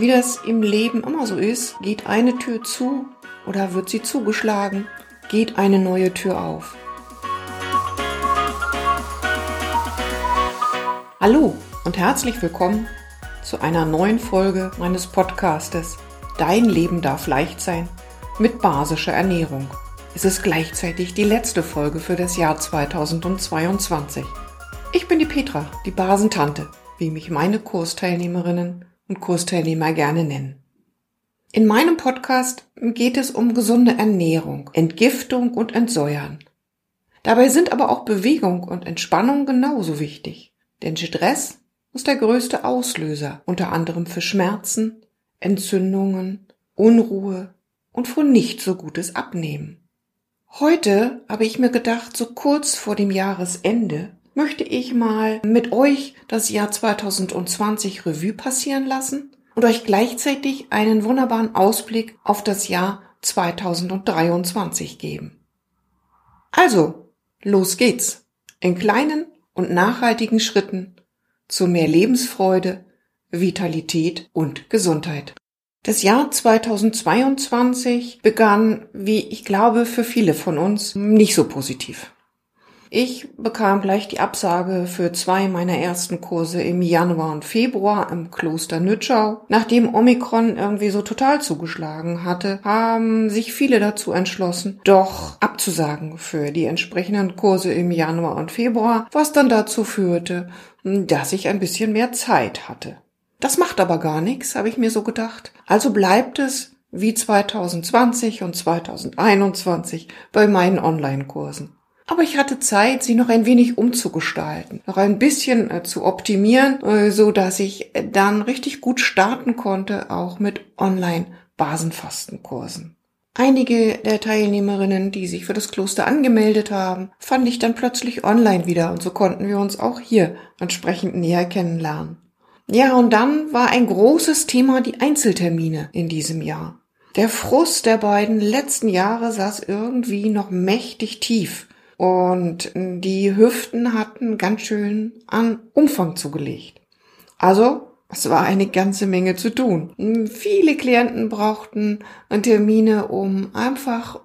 wie das im Leben immer so ist, geht eine Tür zu oder wird sie zugeschlagen, geht eine neue Tür auf. Hallo und herzlich willkommen zu einer neuen Folge meines Podcastes Dein Leben darf leicht sein mit basischer Ernährung. Es ist gleichzeitig die letzte Folge für das Jahr 2022. Ich bin die Petra, die Basentante, wie mich meine Kursteilnehmerinnen und Kursteilnehmer gerne nennen. In meinem Podcast geht es um gesunde Ernährung, Entgiftung und Entsäuern. Dabei sind aber auch Bewegung und Entspannung genauso wichtig, denn Stress ist der größte Auslöser unter anderem für Schmerzen, Entzündungen, Unruhe und für nicht so gutes Abnehmen. Heute habe ich mir gedacht, so kurz vor dem Jahresende möchte ich mal mit euch das Jahr 2020 Revue passieren lassen und euch gleichzeitig einen wunderbaren Ausblick auf das Jahr 2023 geben. Also, los geht's. In kleinen und nachhaltigen Schritten zu mehr Lebensfreude, Vitalität und Gesundheit. Das Jahr 2022 begann, wie ich glaube, für viele von uns nicht so positiv. Ich bekam gleich die Absage für zwei meiner ersten Kurse im Januar und Februar im Kloster Nütschau. Nachdem Omikron irgendwie so total zugeschlagen hatte, haben sich viele dazu entschlossen, doch abzusagen für die entsprechenden Kurse im Januar und Februar, was dann dazu führte, dass ich ein bisschen mehr Zeit hatte. Das macht aber gar nichts, habe ich mir so gedacht. Also bleibt es wie 2020 und 2021 bei meinen Online-Kursen. Aber ich hatte Zeit, sie noch ein wenig umzugestalten, noch ein bisschen äh, zu optimieren, äh, so dass ich äh, dann richtig gut starten konnte, auch mit Online-Basenfastenkursen. Einige der Teilnehmerinnen, die sich für das Kloster angemeldet haben, fand ich dann plötzlich online wieder und so konnten wir uns auch hier entsprechend näher kennenlernen. Ja, und dann war ein großes Thema die Einzeltermine in diesem Jahr. Der Frust der beiden letzten Jahre saß irgendwie noch mächtig tief und die Hüften hatten ganz schön an Umfang zugelegt. Also, es war eine ganze Menge zu tun. Viele Klienten brauchten Termine, um einfach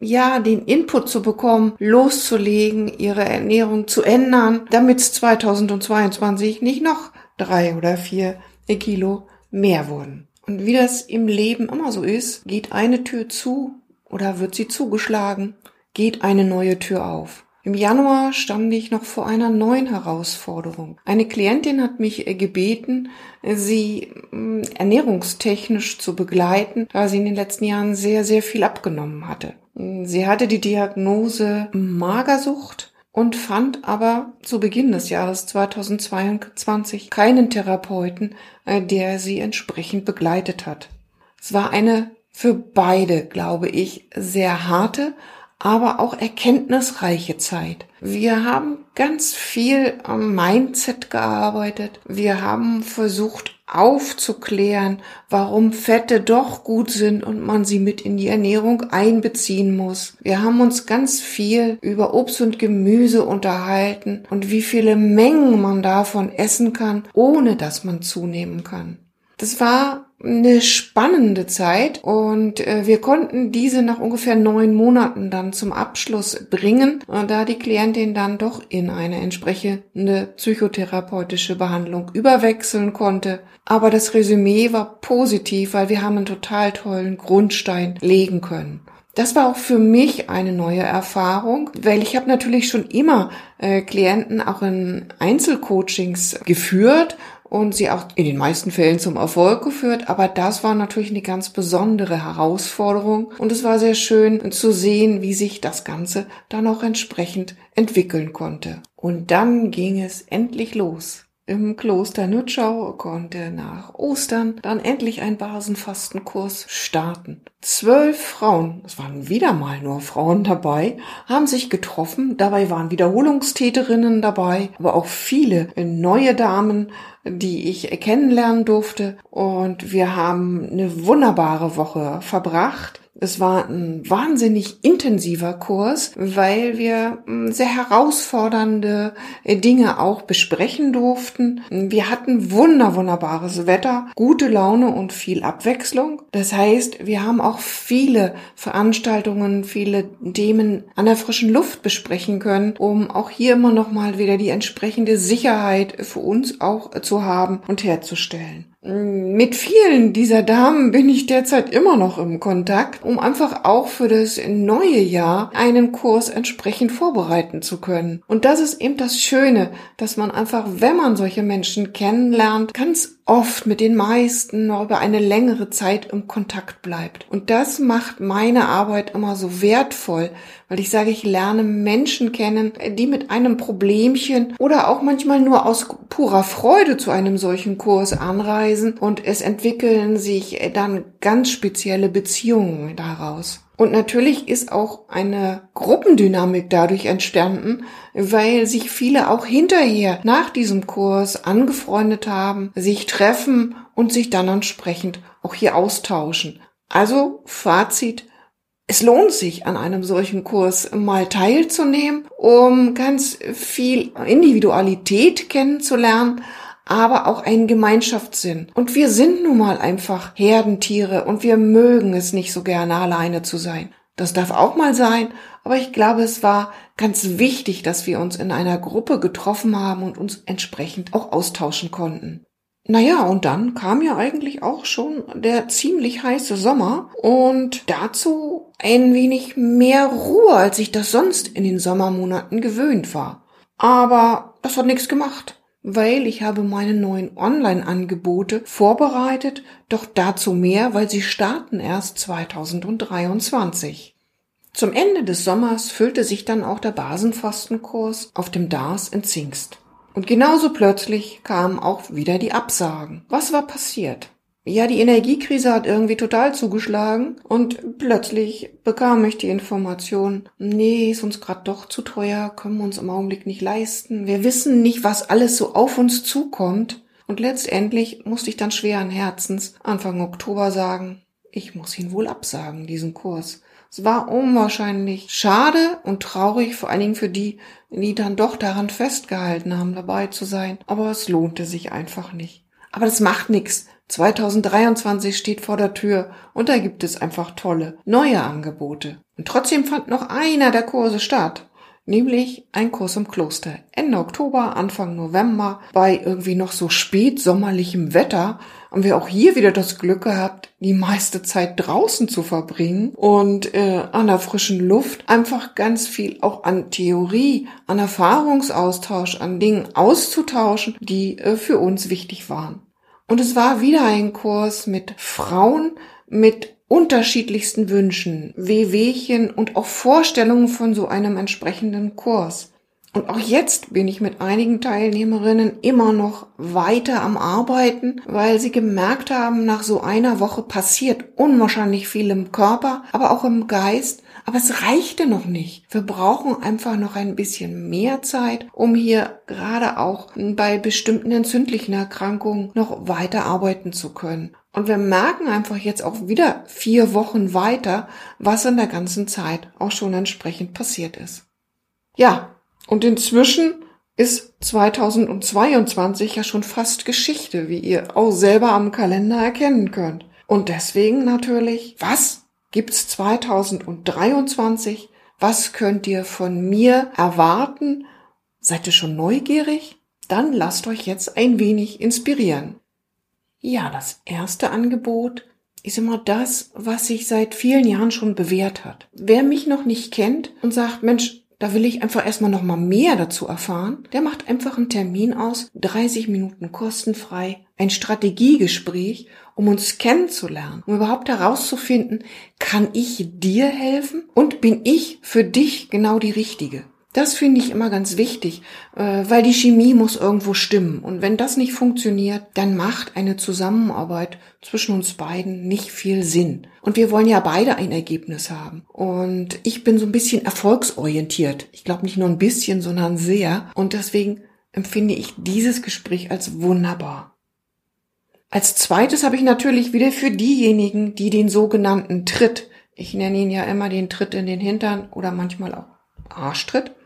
ja, den Input zu bekommen, loszulegen, ihre Ernährung zu ändern, damit es 2022 nicht noch drei oder vier Kilo mehr wurden. Und wie das im Leben immer so ist, geht eine Tür zu oder wird sie zugeschlagen geht eine neue Tür auf. Im Januar stand ich noch vor einer neuen Herausforderung. Eine Klientin hat mich äh, gebeten, sie mm, ernährungstechnisch zu begleiten, da sie in den letzten Jahren sehr, sehr viel abgenommen hatte. Sie hatte die Diagnose Magersucht und fand aber zu Beginn des Jahres 2022 keinen Therapeuten, äh, der sie entsprechend begleitet hat. Es war eine für beide, glaube ich, sehr harte, aber auch erkenntnisreiche Zeit. Wir haben ganz viel am Mindset gearbeitet. Wir haben versucht aufzuklären, warum Fette doch gut sind und man sie mit in die Ernährung einbeziehen muss. Wir haben uns ganz viel über Obst und Gemüse unterhalten und wie viele Mengen man davon essen kann, ohne dass man zunehmen kann. Das war eine spannende Zeit und äh, wir konnten diese nach ungefähr neun Monaten dann zum Abschluss bringen, da die Klientin dann doch in eine entsprechende psychotherapeutische Behandlung überwechseln konnte. Aber das Resümee war positiv, weil wir haben einen total tollen Grundstein legen können. Das war auch für mich eine neue Erfahrung, weil ich habe natürlich schon immer äh, Klienten auch in Einzelcoachings geführt und sie auch in den meisten Fällen zum Erfolg geführt. Aber das war natürlich eine ganz besondere Herausforderung und es war sehr schön zu sehen, wie sich das Ganze dann auch entsprechend entwickeln konnte. Und dann ging es endlich los. Im Kloster Nütschau konnte nach Ostern dann endlich ein Basenfastenkurs starten. Zwölf Frauen, es waren wieder mal nur Frauen dabei, haben sich getroffen. Dabei waren Wiederholungstäterinnen dabei, aber auch viele neue Damen, die ich kennenlernen durfte. Und wir haben eine wunderbare Woche verbracht Es war ein wahnsinnig intensiver Kurs, weil wir hm, sehr herausfordernde äh, Dinge auch besprechen durften. Wir hatten wunder, wunderbares Wetter, gute Laune und viel Abwechslung. Das heißt, wir haben auch viele Veranstaltungen, viele Themen an der frischen Luft besprechen können, um auch hier immer noch mal wieder die entsprechende Sicherheit für uns auch zu haben und herzustellen. Mit vielen dieser Damen bin ich derzeit immer noch im Kontakt, um einfach auch für das neue Jahr einen Kurs entsprechend vorbereiten zu können. Und das ist eben das Schöne, dass man einfach, wenn man solche Menschen kennenlernt, ganz oft mit den meisten noch über eine längere Zeit im Kontakt bleibt. Und das macht meine Arbeit immer so wertvoll, weil ich sage, ich lerne Menschen kennen, die mit einem Problemchen oder auch manchmal nur aus purer Freude zu einem solchen Kurs anreisen und es entwickeln sich dann ganz spezielle Beziehungen daraus. Und natürlich ist auch eine Gruppendynamik dadurch entstanden, weil sich viele auch hinterher nach diesem Kurs angefreundet haben, sich treffen und sich dann entsprechend auch hier austauschen. Also Fazit, es lohnt sich, an einem solchen Kurs mal teilzunehmen, um ganz viel Individualität kennenzulernen, aber auch einen Gemeinschaftssinn. Und wir sind nun mal einfach Herdentiere und wir mögen es nicht so gerne alleine zu sein. Das darf auch mal sein, aber ich glaube, es war ganz wichtig, dass wir uns in einer Gruppe getroffen haben und uns entsprechend auch austauschen konnten. Naja, und dann kam ja eigentlich auch schon der ziemlich heiße Sommer und dazu ein wenig mehr Ruhe, als ich das sonst in den Sommermonaten gewöhnt war. Aber das hat nichts gemacht weil ich habe meine neuen Online-Angebote vorbereitet, doch dazu mehr, weil sie starten erst 2023. Zum Ende des Sommers füllte sich dann auch der Basenfastenkurs auf dem DARS in Zingst. Und genauso plötzlich kamen auch wieder die Absagen. Was war passiert? Ja, die Energiekrise hat irgendwie total zugeschlagen und plötzlich bekam ich die Information, nee, ist uns gerade doch zu teuer, können wir uns im Augenblick nicht leisten. Wir wissen nicht, was alles so auf uns zukommt. Und letztendlich musste ich dann schweren Herzens Anfang Oktober sagen, ich muss ihn wohl absagen, diesen Kurs. Es war unwahrscheinlich schade und traurig, vor allen Dingen für die, die dann doch daran festgehalten haben, dabei zu sein. Aber es lohnte sich einfach nicht. Aber das macht nichts. 2023 steht vor der Tür und da gibt es einfach tolle neue Angebote. Und trotzdem fand noch einer der Kurse statt, nämlich ein Kurs im Kloster. Ende Oktober, Anfang November, bei irgendwie noch so spätsommerlichem Wetter, haben wir auch hier wieder das Glück gehabt, die meiste Zeit draußen zu verbringen und äh, an der frischen Luft einfach ganz viel auch an Theorie, an Erfahrungsaustausch, an Dingen auszutauschen, die äh, für uns wichtig waren. Und es war wieder ein Kurs mit Frauen mit unterschiedlichsten Wünschen, Wehwehchen und auch Vorstellungen von so einem entsprechenden Kurs. Und auch jetzt bin ich mit einigen Teilnehmerinnen immer noch weiter am Arbeiten, weil sie gemerkt haben, nach so einer Woche passiert unwahrscheinlich viel im Körper, aber auch im Geist aber es reichte noch nicht. Wir brauchen einfach noch ein bisschen mehr Zeit, um hier gerade auch bei bestimmten entzündlichen Erkrankungen noch weiter arbeiten zu können. Und wir merken einfach jetzt auch wieder vier Wochen weiter, was in der ganzen Zeit auch schon entsprechend passiert ist. Ja, und inzwischen ist 2022 ja schon fast Geschichte, wie ihr auch selber am Kalender erkennen könnt. Und deswegen natürlich, was gibt's 2023? Was könnt ihr von mir erwarten? Seid ihr schon neugierig? Dann lasst euch jetzt ein wenig inspirieren. Ja, das erste Angebot ist immer das, was sich seit vielen Jahren schon bewährt hat. Wer mich noch nicht kennt und sagt, Mensch, da will ich einfach erstmal noch mal mehr dazu erfahren, der macht einfach einen Termin aus, 30 Minuten kostenfrei, ein Strategiegespräch, um uns kennenzulernen, um überhaupt herauszufinden, kann ich dir helfen und bin ich für dich genau die Richtige. Das finde ich immer ganz wichtig, äh, weil die Chemie muss irgendwo stimmen. Und wenn das nicht funktioniert, dann macht eine Zusammenarbeit zwischen uns beiden nicht viel Sinn. Und wir wollen ja beide ein Ergebnis haben. Und ich bin so ein bisschen erfolgsorientiert. Ich glaube nicht nur ein bisschen, sondern sehr. Und deswegen empfinde ich dieses Gespräch als wunderbar. Als zweites habe ich natürlich wieder für diejenigen, die den sogenannten Tritt ich nenne ihn ja immer den Tritt in den Hintern oder manchmal auch Arschtritt,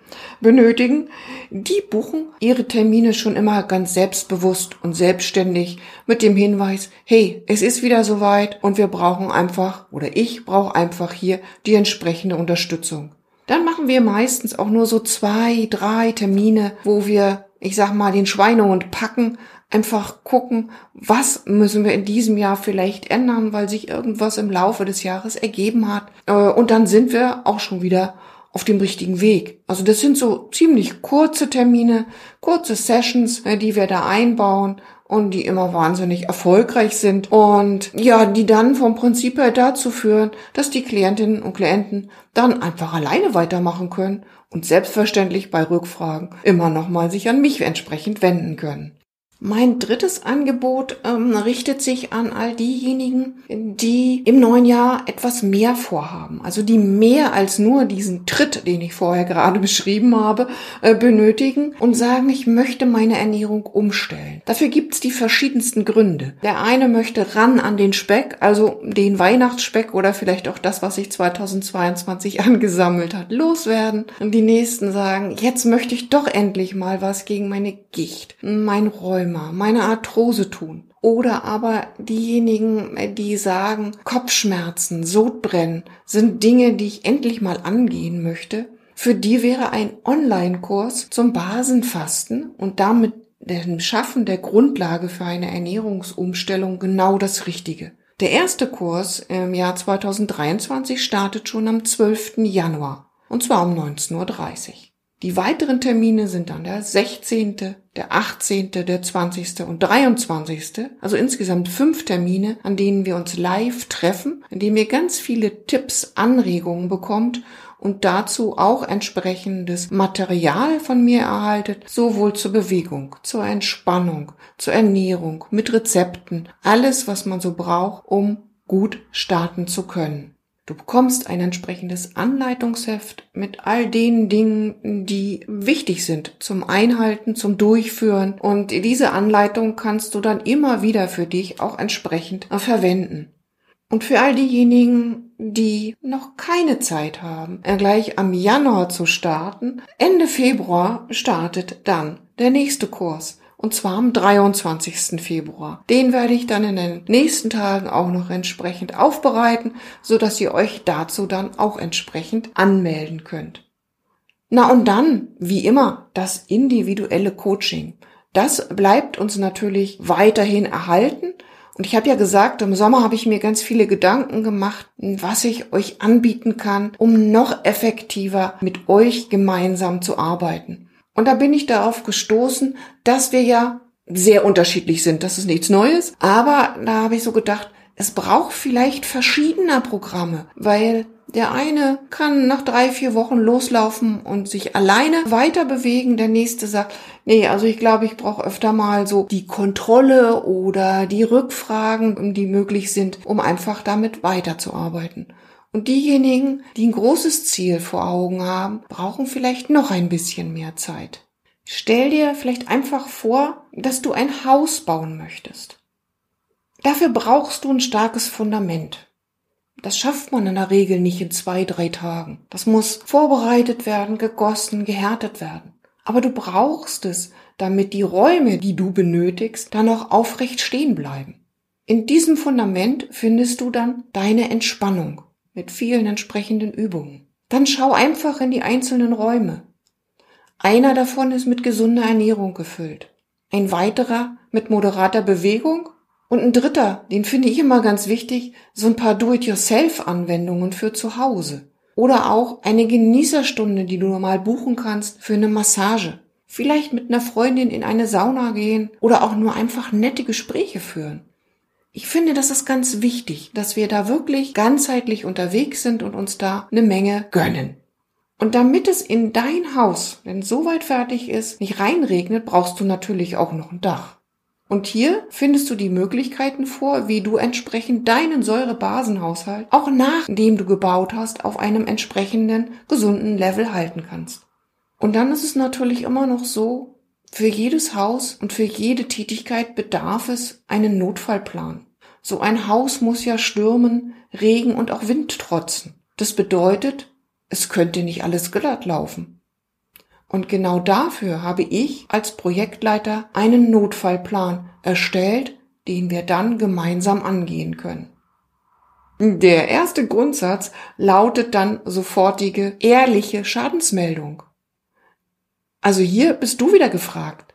benötigen, die buchen ihre Termine schon immer ganz selbstbewusst und selbstständig mit dem Hinweis, hey, es ist wieder soweit und wir brauchen einfach oder ich brauche einfach hier die entsprechende Unterstützung. Dann machen wir meistens auch nur so zwei, drei Termine, wo wir, ich sag mal, den Schweinehund packen, einfach gucken, was müssen wir in diesem Jahr vielleicht ändern, weil sich irgendwas im Laufe des Jahres ergeben hat. Äh, und dann sind wir auch schon wieder auf dem richtigen Weg. Also das sind so ziemlich kurze Termine, kurze Sessions, äh, die wir da einbauen und die immer wahnsinnig erfolgreich sind und ja, die dann vom Prinzip her dazu führen, dass die Klientinnen und Klienten dann einfach alleine weitermachen können und selbstverständlich bei Rückfragen immer nochmal sich an mich entsprechend wenden können. Mein drittes Angebot ähm, richtet sich an all diejenigen, die im neuen Jahr etwas mehr vorhaben. Also die mehr als nur diesen Tritt, den ich vorher gerade beschrieben habe, äh, benötigen und sagen, ich möchte meine Ernährung umstellen. Dafür gibt's die verschiedensten Gründe. Der eine möchte ran an den Speck, also den Weihnachtsspeck oder vielleicht auch das, was sich 2022 angesammelt hat, loswerden. Und die nächsten sagen, jetzt möchte ich doch endlich mal was gegen meine Gicht, mein Räumen Rheuma, meine Arthrose tun. Oder aber diejenigen, die sagen, Kopfschmerzen, Sodbrennen sind Dinge, die ich endlich mal angehen möchte. Für die wäre ein Online-Kurs zum Basenfasten und damit dem Schaffen der Grundlage für eine Ernährungsumstellung genau das Richtige. Der erste Kurs im Jahr 2023 startet schon am 12. Januar und zwar um 19.30 Uhr. Die weiteren Termine sind dann der 16., der 18., der 20. und 23. Also insgesamt fünf Termine, an denen wir uns live treffen, in denen ihr ganz viele Tipps, Anregungen bekommt und dazu auch entsprechendes Material von mir erhaltet, sowohl zur Bewegung, zur Entspannung, zur Ernährung, mit Rezepten, alles, was man so braucht, um gut starten zu können. Du bekommst ein entsprechendes Anleitungsheft mit all den Dingen, die wichtig sind zum Einhalten, zum Durchführen. Und diese Anleitung kannst du dann immer wieder für dich auch entsprechend verwenden. Und für all diejenigen, die noch keine Zeit haben, gleich am Januar zu starten, Ende Februar startet dann der nächste Kurs und zwar am 23. Februar. Den werde ich dann in den nächsten Tagen auch noch entsprechend aufbereiten, so dass ihr euch dazu dann auch entsprechend anmelden könnt. Na und dann, wie immer, das individuelle Coaching. Das bleibt uns natürlich weiterhin erhalten. Und ich habe ja gesagt, im Sommer habe ich mir ganz viele Gedanken gemacht, was ich euch anbieten kann, um noch effektiver mit euch gemeinsam zu arbeiten. Und da bin ich darauf gestoßen, dass wir ja sehr unterschiedlich sind. Das ist nichts Neues. Aber da habe ich so gedacht, es braucht vielleicht verschiedener Programme, weil der eine kann nach drei, vier Wochen loslaufen und sich alleine weiter bewegen. Der nächste sagt, nee, also ich glaube, ich brauche öfter mal so die Kontrolle oder die Rückfragen, die möglich sind, um einfach damit weiterzuarbeiten. Und diejenigen, die ein großes Ziel vor Augen haben, brauchen vielleicht noch ein bisschen mehr Zeit. Stell dir vielleicht einfach vor, dass du ein Haus bauen möchtest. Dafür brauchst du ein starkes Fundament. Das schafft man in der Regel nicht in zwei, drei Tagen. Das muss vorbereitet werden, gegossen, gehärtet werden. Aber du brauchst es, damit die Räume, die du benötigst, dann auch aufrecht stehen bleiben. In diesem Fundament findest du dann deine Entspannung mit vielen entsprechenden Übungen. Dann schau einfach in die einzelnen Räume. Einer davon ist mit gesunder Ernährung gefüllt, ein weiterer mit moderater Bewegung und ein dritter, den finde ich immer ganz wichtig, so ein paar Do-it-yourself-Anwendungen für zu Hause. Oder auch eine Genießerstunde, die du normal buchen kannst für eine Massage. Vielleicht mit einer Freundin in eine Sauna gehen oder auch nur einfach nette Gespräche führen. Ich finde, das ist ganz wichtig, dass wir da wirklich ganzheitlich unterwegs sind und uns da eine Menge gönnen. Und damit es in dein Haus, wenn es soweit fertig ist, nicht reinregnet, brauchst du natürlich auch noch ein Dach. Und hier findest du die Möglichkeiten vor, wie du entsprechend deinen Säurebasenhaushalt auch nachdem du gebaut hast, auf einem entsprechenden gesunden Level halten kannst. Und dann ist es natürlich immer noch so, für jedes Haus und für jede Tätigkeit bedarf es einen Notfallplan. So ein Haus muss ja Stürmen, Regen und auch Wind trotzen. Das bedeutet, es könnte nicht alles glatt laufen. Und genau dafür habe ich als Projektleiter einen Notfallplan erstellt, den wir dann gemeinsam angehen können. Der erste Grundsatz lautet dann sofortige, ehrliche Schadensmeldung. Also hier bist du wieder gefragt.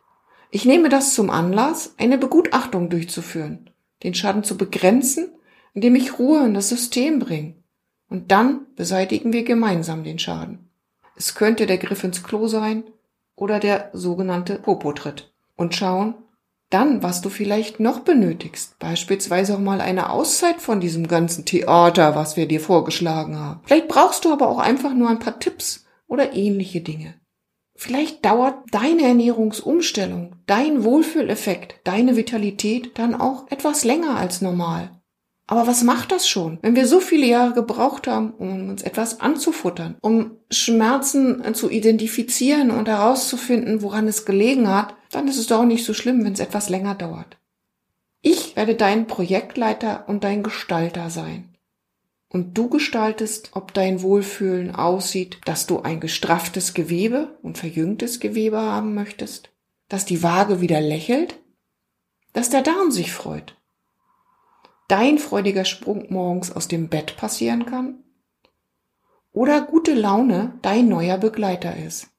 Ich nehme das zum Anlass, eine Begutachtung durchzuführen, den Schaden zu begrenzen, indem ich Ruhe in das System bringe. Und dann beseitigen wir gemeinsam den Schaden. Es könnte der Griff ins Klo sein oder der sogenannte Popotritt. Und schauen, dann, was du vielleicht noch benötigst. Beispielsweise auch mal eine Auszeit von diesem ganzen Theater, was wir dir vorgeschlagen haben. Vielleicht brauchst du aber auch einfach nur ein paar Tipps oder ähnliche Dinge. Vielleicht dauert deine Ernährungsumstellung, dein Wohlfühleffekt, deine Vitalität dann auch etwas länger als normal. Aber was macht das schon, wenn wir so viele Jahre gebraucht haben, um uns etwas anzufuttern, um Schmerzen zu identifizieren und herauszufinden, woran es gelegen hat, dann ist es doch nicht so schlimm, wenn es etwas länger dauert. Ich werde dein Projektleiter und dein Gestalter sein. Und du gestaltest, ob dein Wohlfühlen aussieht, dass du ein gestrafftes Gewebe und verjüngtes Gewebe haben möchtest, dass die Waage wieder lächelt, dass der Darm sich freut, dein freudiger Sprung morgens aus dem Bett passieren kann? Oder gute Laune dein neuer Begleiter ist.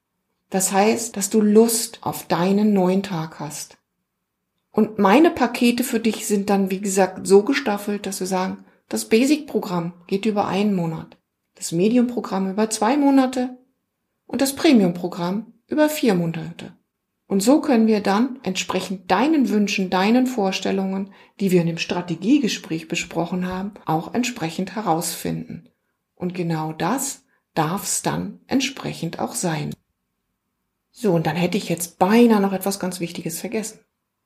Das heißt, dass du Lust auf deinen neuen Tag hast. Und meine Pakete für dich sind dann, wie gesagt, so gestaffelt, dass wir sagen, das Basic-Programm geht über einen Monat, das Medium-Programm über zwei Monate und das Premium-Programm über vier Monate. Und so können wir dann entsprechend deinen Wünschen, deinen Vorstellungen, die wir in dem Strategiegespräch besprochen haben, auch entsprechend herausfinden. Und genau das darf es dann entsprechend auch sein. So, und dann hätte ich jetzt beinahe noch etwas ganz Wichtiges vergessen.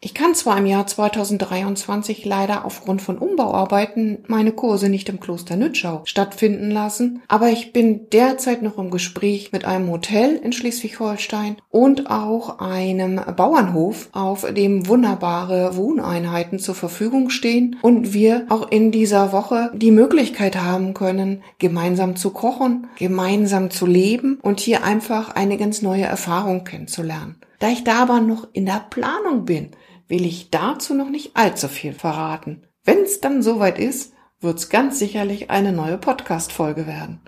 Ich kann zwar im Jahr 2023 leider aufgrund von Umbauarbeiten meine Kurse nicht im Kloster Nütschau stattfinden lassen, aber ich bin derzeit noch im Gespräch mit einem Hotel in Schleswig-Holstein und auch einem Bauernhof, auf dem wunderbare Wohneinheiten zur Verfügung stehen und wir auch in dieser Woche die Möglichkeit haben können, gemeinsam zu kochen, gemeinsam zu leben und hier einfach eine ganz neue Erfahrung kennenzulernen. Da ich da aber noch in der Planung bin, will ich dazu noch nicht allzu viel verraten. Wenn es dann soweit ist, wird es ganz sicherlich eine neue Podcast-Folge werden.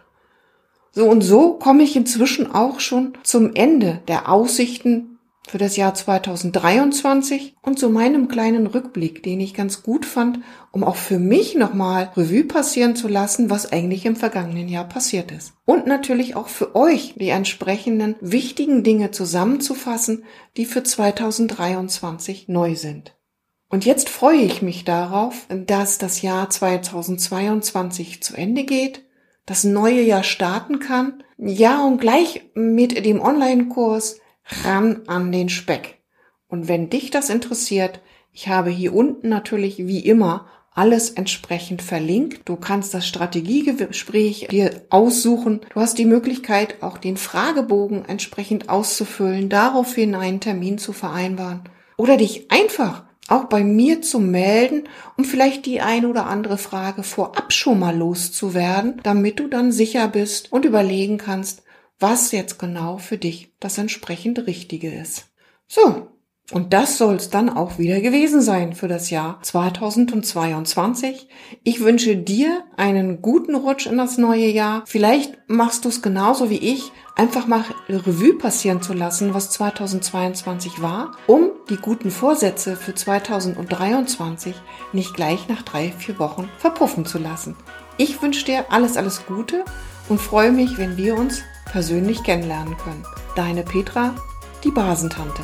So und so komme ich inzwischen auch schon zum Ende der Aussichten für das Jahr 2023 und zu meinem kleinen Rückblick, den ich ganz gut fand, um auch für mich nochmal Revue passieren zu lassen, was eigentlich im vergangenen Jahr passiert ist. Und natürlich auch für euch die entsprechenden wichtigen Dinge zusammenzufassen, die für 2023 neu sind. Und jetzt freue ich mich darauf, dass das Jahr 2022 zu Ende geht, das neue Jahr starten kann, ja und gleich mit dem Online-Kurs ran an den Speck. Und wenn dich das interessiert, ich habe hier unten natürlich wie immer alles entsprechend verlinkt. Du kannst das Strategiegespräch dir aussuchen. Du hast die Möglichkeit, auch den Fragebogen entsprechend auszufüllen, daraufhin einen Termin zu vereinbaren oder dich einfach auch bei mir zu melden, um vielleicht die eine oder andere Frage vorab schon mal loszuwerden, damit du dann sicher bist und überlegen kannst, was jetzt genau für dich das entsprechend Richtige ist. So, und das soll es dann auch wieder gewesen sein für das Jahr 2022. Ich wünsche dir einen guten Rutsch in das neue Jahr. Vielleicht machst du es genauso wie ich, einfach mal Revue passieren zu lassen, was 2022 war, um die guten Vorsätze für 2023 nicht gleich nach drei, vier Wochen verpuffen zu lassen. Ich wünsche dir alles, alles Gute und freue mich, wenn wir uns persönlich kennenlernen können. Deine Petra, die Basentante.